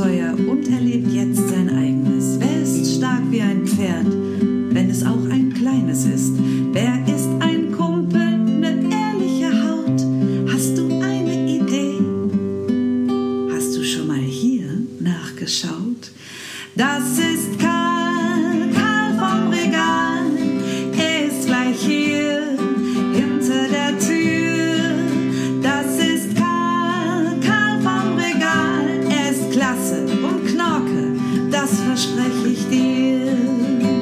Abenteuer und erlebt klasse und Knorke, das verspreche ich dir.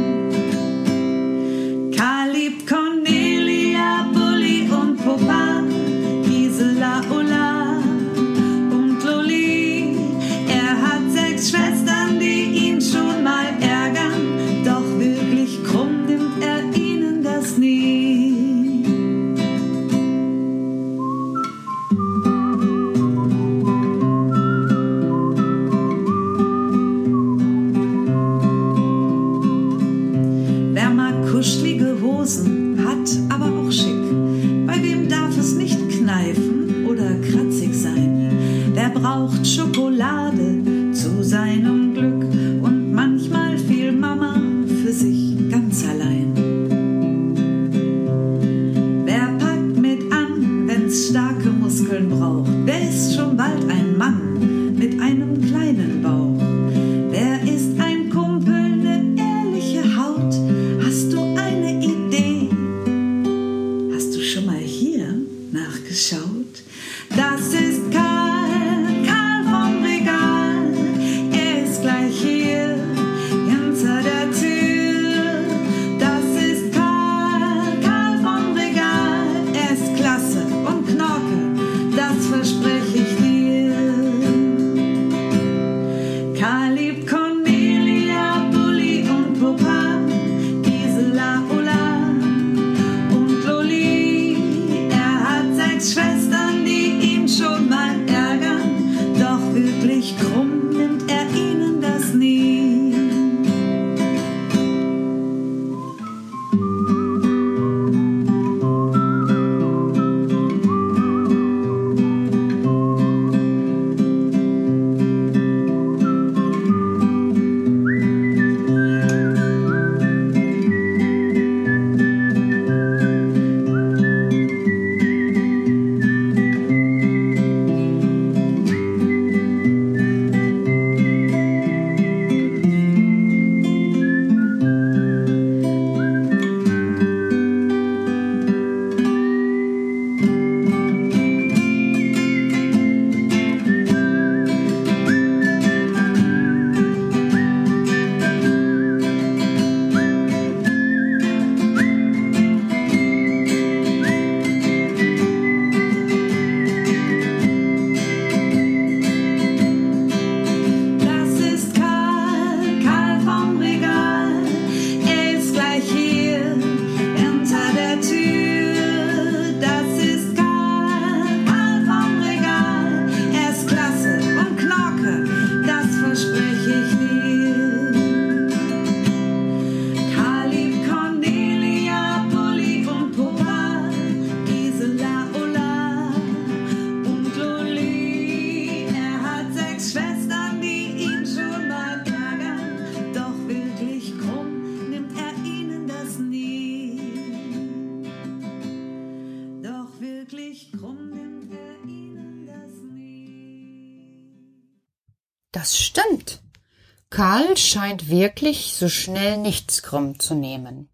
Karl scheint wirklich so schnell nichts krumm zu nehmen.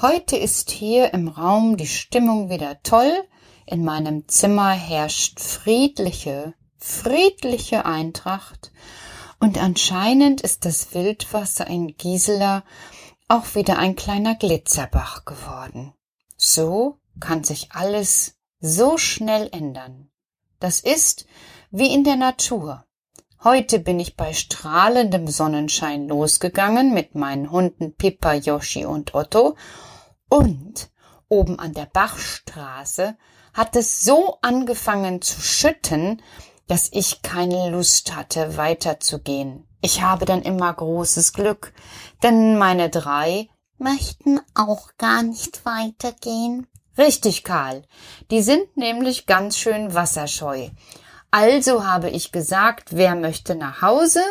Heute ist hier im Raum die Stimmung wieder toll, in meinem Zimmer herrscht friedliche, friedliche Eintracht, und anscheinend ist das Wildwasser in Gisela auch wieder ein kleiner Glitzerbach geworden. So kann sich alles so schnell ändern. Das ist wie in der Natur. Heute bin ich bei strahlendem Sonnenschein losgegangen mit meinen Hunden Pippa, Yoshi und Otto. Und oben an der Bachstraße hat es so angefangen zu schütten, dass ich keine Lust hatte, weiterzugehen. Ich habe dann immer großes Glück, denn meine drei möchten auch gar nicht weitergehen. Richtig, Karl. Die sind nämlich ganz schön wasserscheu. Also habe ich gesagt, wer möchte nach Hause?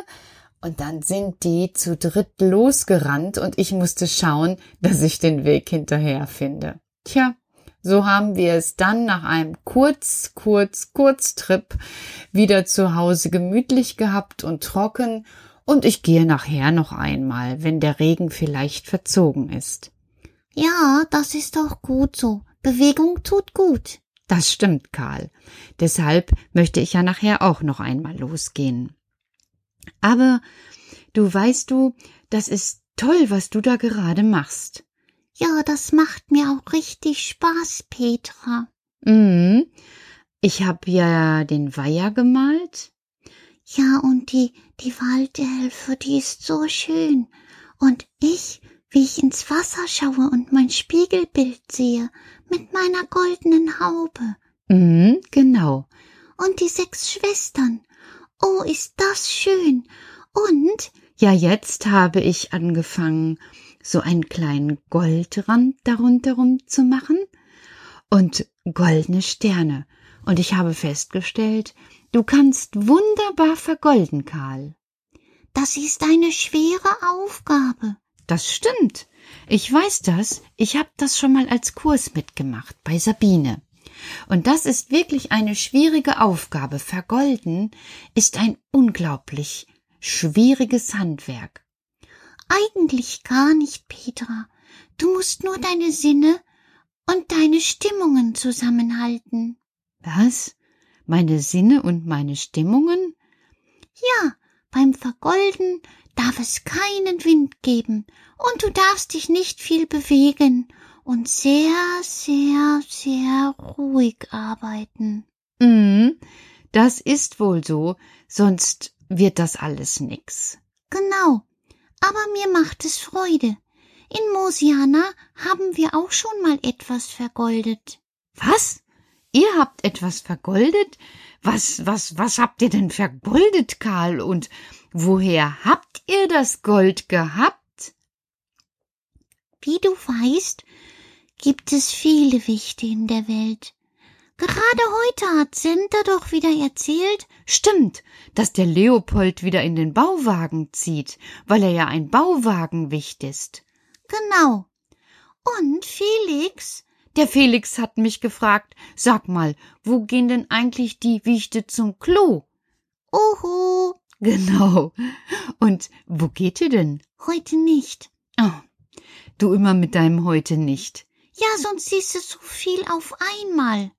Und dann sind die zu dritt losgerannt und ich musste schauen, dass ich den Weg hinterher finde. Tja, so haben wir es dann nach einem kurz, kurz, kurz Trip wieder zu Hause gemütlich gehabt und trocken und ich gehe nachher noch einmal, wenn der Regen vielleicht verzogen ist. Ja, das ist auch gut so. Bewegung tut gut. Das stimmt, Karl. Deshalb möchte ich ja nachher auch noch einmal losgehen. Aber du weißt du, das ist toll, was du da gerade machst. Ja, das macht mir auch richtig Spaß, Petra. Mhm. Ich hab ja den Weiher gemalt. Ja, und die, die Waldelfe, die ist so schön. Und ich, wie ich ins Wasser schaue und mein Spiegelbild sehe, mit meiner goldenen Haube. Mhm, genau. Und die sechs Schwestern. Oh, ist das schön. Und? Ja, jetzt habe ich angefangen, so einen kleinen Goldrand darunter zu machen und goldene Sterne. Und ich habe festgestellt, Du kannst wunderbar vergolden, Karl. Das ist eine schwere Aufgabe. Das stimmt. Ich weiß das. Ich habe das schon mal als Kurs mitgemacht bei Sabine. Und das ist wirklich eine schwierige Aufgabe. Vergolden ist ein unglaublich schwieriges Handwerk. Eigentlich gar nicht, Petra. Du musst nur deine Sinne und deine Stimmungen zusammenhalten. Was? meine Sinne und meine Stimmungen? Ja, beim Vergolden darf es keinen Wind geben und du darfst dich nicht viel bewegen und sehr, sehr, sehr ruhig arbeiten. Mm, das ist wohl so, sonst wird das alles nix. Genau, aber mir macht es Freude. In Mosiana haben wir auch schon mal etwas vergoldet. Was? Ihr habt etwas vergoldet? Was, was, was habt ihr denn vergoldet, Karl? Und woher habt ihr das Gold gehabt? Wie du weißt, gibt es viele Wichte in der Welt. Gerade heute hat Senta doch wieder erzählt. Stimmt, dass der Leopold wieder in den Bauwagen zieht, weil er ja ein Bauwagenwicht ist. Genau. Und Felix der Felix hat mich gefragt, sag mal, wo gehen denn eigentlich die Wichte zum Klo? Oho. Genau. Und wo geht ihr denn? Heute nicht. Oh, du immer mit deinem heute nicht. Ja, sonst siehst du so viel auf einmal.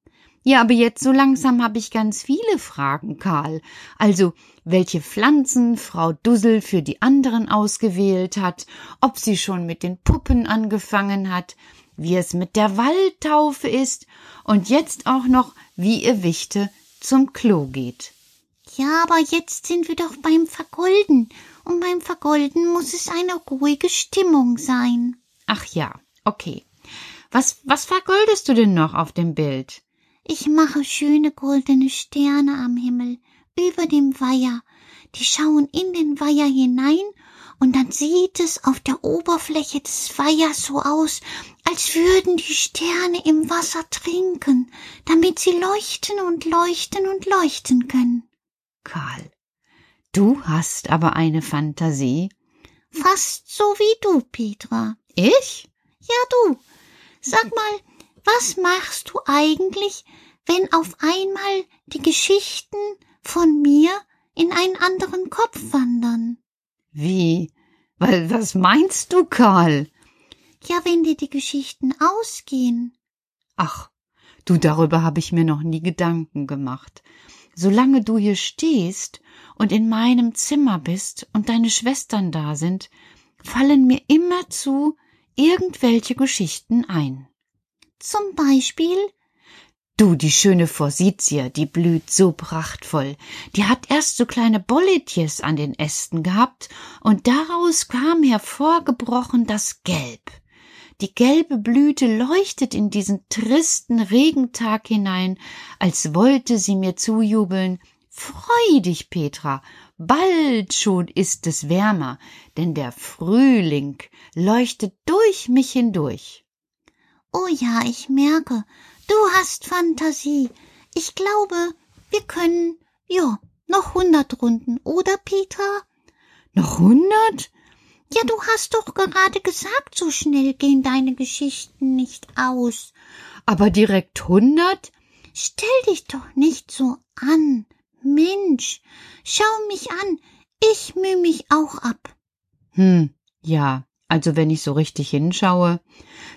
Ja, aber jetzt so langsam habe ich ganz viele Fragen, Karl. Also, welche Pflanzen Frau Dussel für die anderen ausgewählt hat, ob sie schon mit den Puppen angefangen hat, wie es mit der Waldtaufe ist und jetzt auch noch, wie ihr Wichte zum Klo geht. Ja, aber jetzt sind wir doch beim Vergolden, und beim Vergolden muss es eine ruhige Stimmung sein. Ach ja, okay. Was, was vergoldest du denn noch auf dem Bild? Ich mache schöne goldene Sterne am Himmel, über dem Weiher. Die schauen in den Weiher hinein und dann sieht es auf der Oberfläche des Weihers so aus, als würden die Sterne im Wasser trinken, damit sie leuchten und leuchten und leuchten können. Karl, du hast aber eine Fantasie. Fast so wie du, Petra. Ich? Ja, du. Sag mal, was machst du eigentlich, wenn auf einmal die Geschichten von mir in einen anderen Kopf wandern? Wie? Weil, was meinst du, Karl? Ja, wenn dir die Geschichten ausgehen. Ach, du, darüber habe ich mir noch nie Gedanken gemacht. Solange du hier stehst und in meinem Zimmer bist und deine Schwestern da sind, fallen mir immerzu irgendwelche Geschichten ein. Zum Beispiel Du, die schöne Forsythia, die blüht so prachtvoll. Die hat erst so kleine Bolletjes an den Ästen gehabt und daraus kam hervorgebrochen das Gelb. Die gelbe Blüte leuchtet in diesen tristen Regentag hinein, als wollte sie mir zujubeln, Freu dich, Petra, bald schon ist es wärmer, denn der Frühling leuchtet durch mich hindurch. Oh ja, ich merke, du hast Fantasie. Ich glaube, wir können, ja, noch hundert Runden, oder, Petra? Noch hundert? Ja, du hast doch gerade gesagt, so schnell gehen deine Geschichten nicht aus. Aber direkt hundert? Stell dich doch nicht so an. Mensch, schau mich an. Ich müh mich auch ab. Hm, ja, also wenn ich so richtig hinschaue,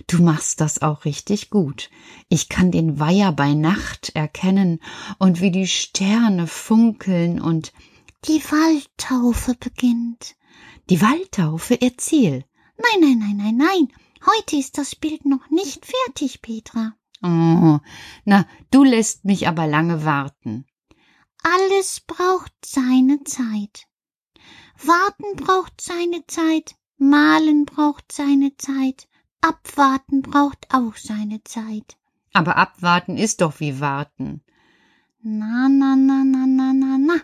du machst das auch richtig gut. Ich kann den Weiher bei Nacht erkennen und wie die Sterne funkeln und die Waldtaufe beginnt. Die Waldtaufe, erzähl. Nein, nein, nein, nein, nein. Heute ist das Bild noch nicht fertig, Petra. Oh, na, du lässt mich aber lange warten. Alles braucht seine Zeit. Warten braucht seine Zeit, malen braucht seine Zeit, abwarten braucht auch seine Zeit. Aber abwarten ist doch wie warten. Na, na, na, na, na, na, na.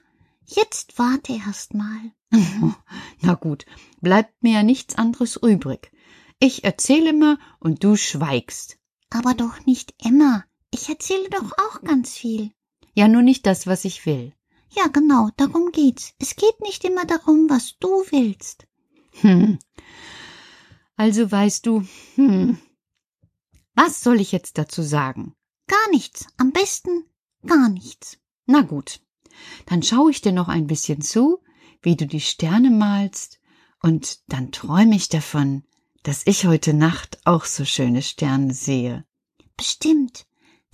Jetzt warte erst mal. Na gut, bleibt mir ja nichts anderes übrig. Ich erzähle mal und du schweigst. Aber doch nicht immer. Ich erzähle doch auch ganz viel. Ja, nur nicht das, was ich will. Ja, genau, darum geht's. Es geht nicht immer darum, was du willst. Hm. Also weißt du, hm. Was soll ich jetzt dazu sagen? Gar nichts. Am besten gar nichts. Na gut. Dann schaue ich dir noch ein bisschen zu, wie du die Sterne malst, und dann träume ich davon, dass ich heute Nacht auch so schöne Sterne sehe. Bestimmt.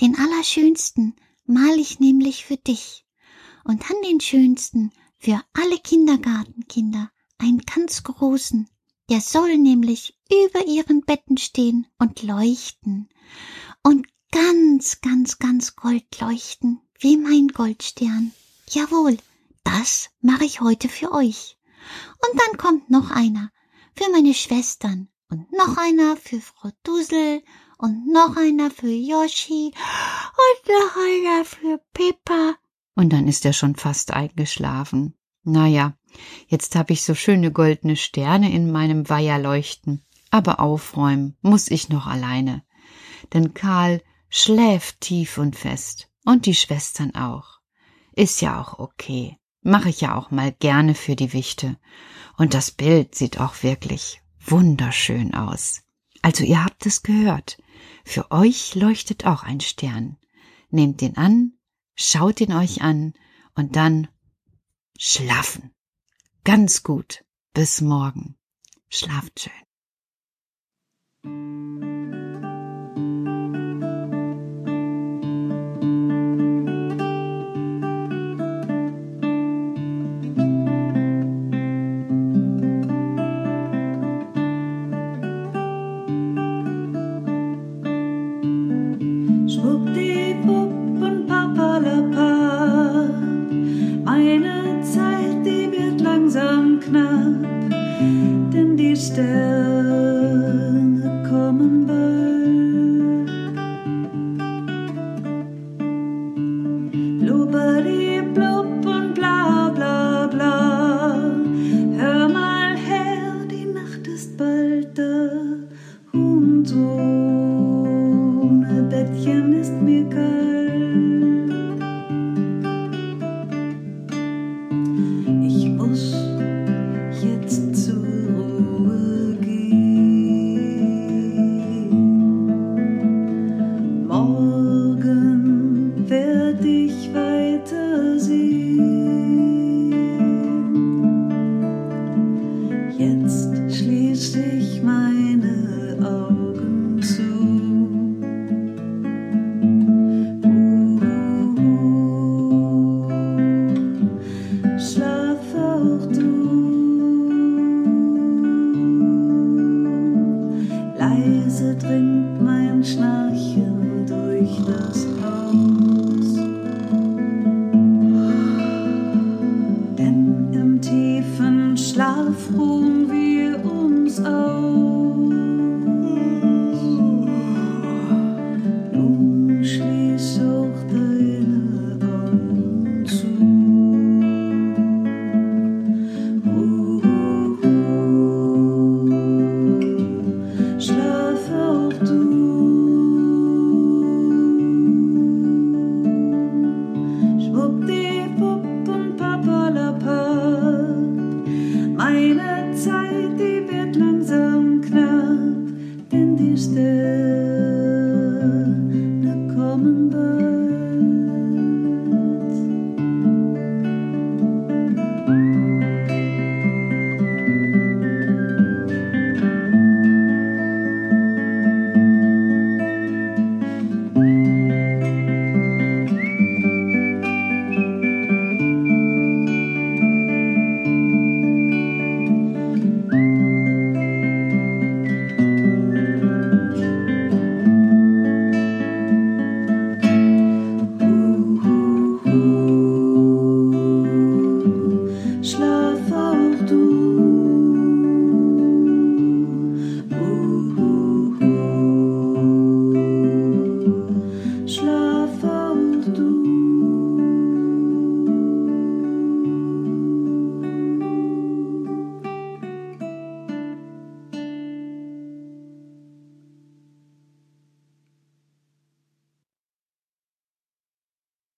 Den allerschönsten mal ich nämlich für dich. Und an den schönsten für alle Kindergartenkinder einen ganz großen. Der soll nämlich über ihren Betten stehen und leuchten. Und ganz, ganz, ganz gold leuchten, wie mein Goldstern. Jawohl, das mache ich heute für euch. Und dann kommt noch einer für meine Schwestern und noch einer für Frau Dusel und noch einer für Yoshi und noch einer für Pippa. Und dann ist er schon fast eingeschlafen. Na ja, jetzt hab ich so schöne goldene Sterne in meinem Weiher leuchten. Aber aufräumen muss ich noch alleine. Denn Karl schläft tief und fest. Und die Schwestern auch. Ist ja auch okay. Mache ich ja auch mal gerne für die Wichte. Und das Bild sieht auch wirklich wunderschön aus. Also ihr habt es gehört. Für euch leuchtet auch ein Stern. Nehmt ihn an, schaut ihn euch an und dann schlafen. Ganz gut. Bis morgen. Schlaft schön. 工作。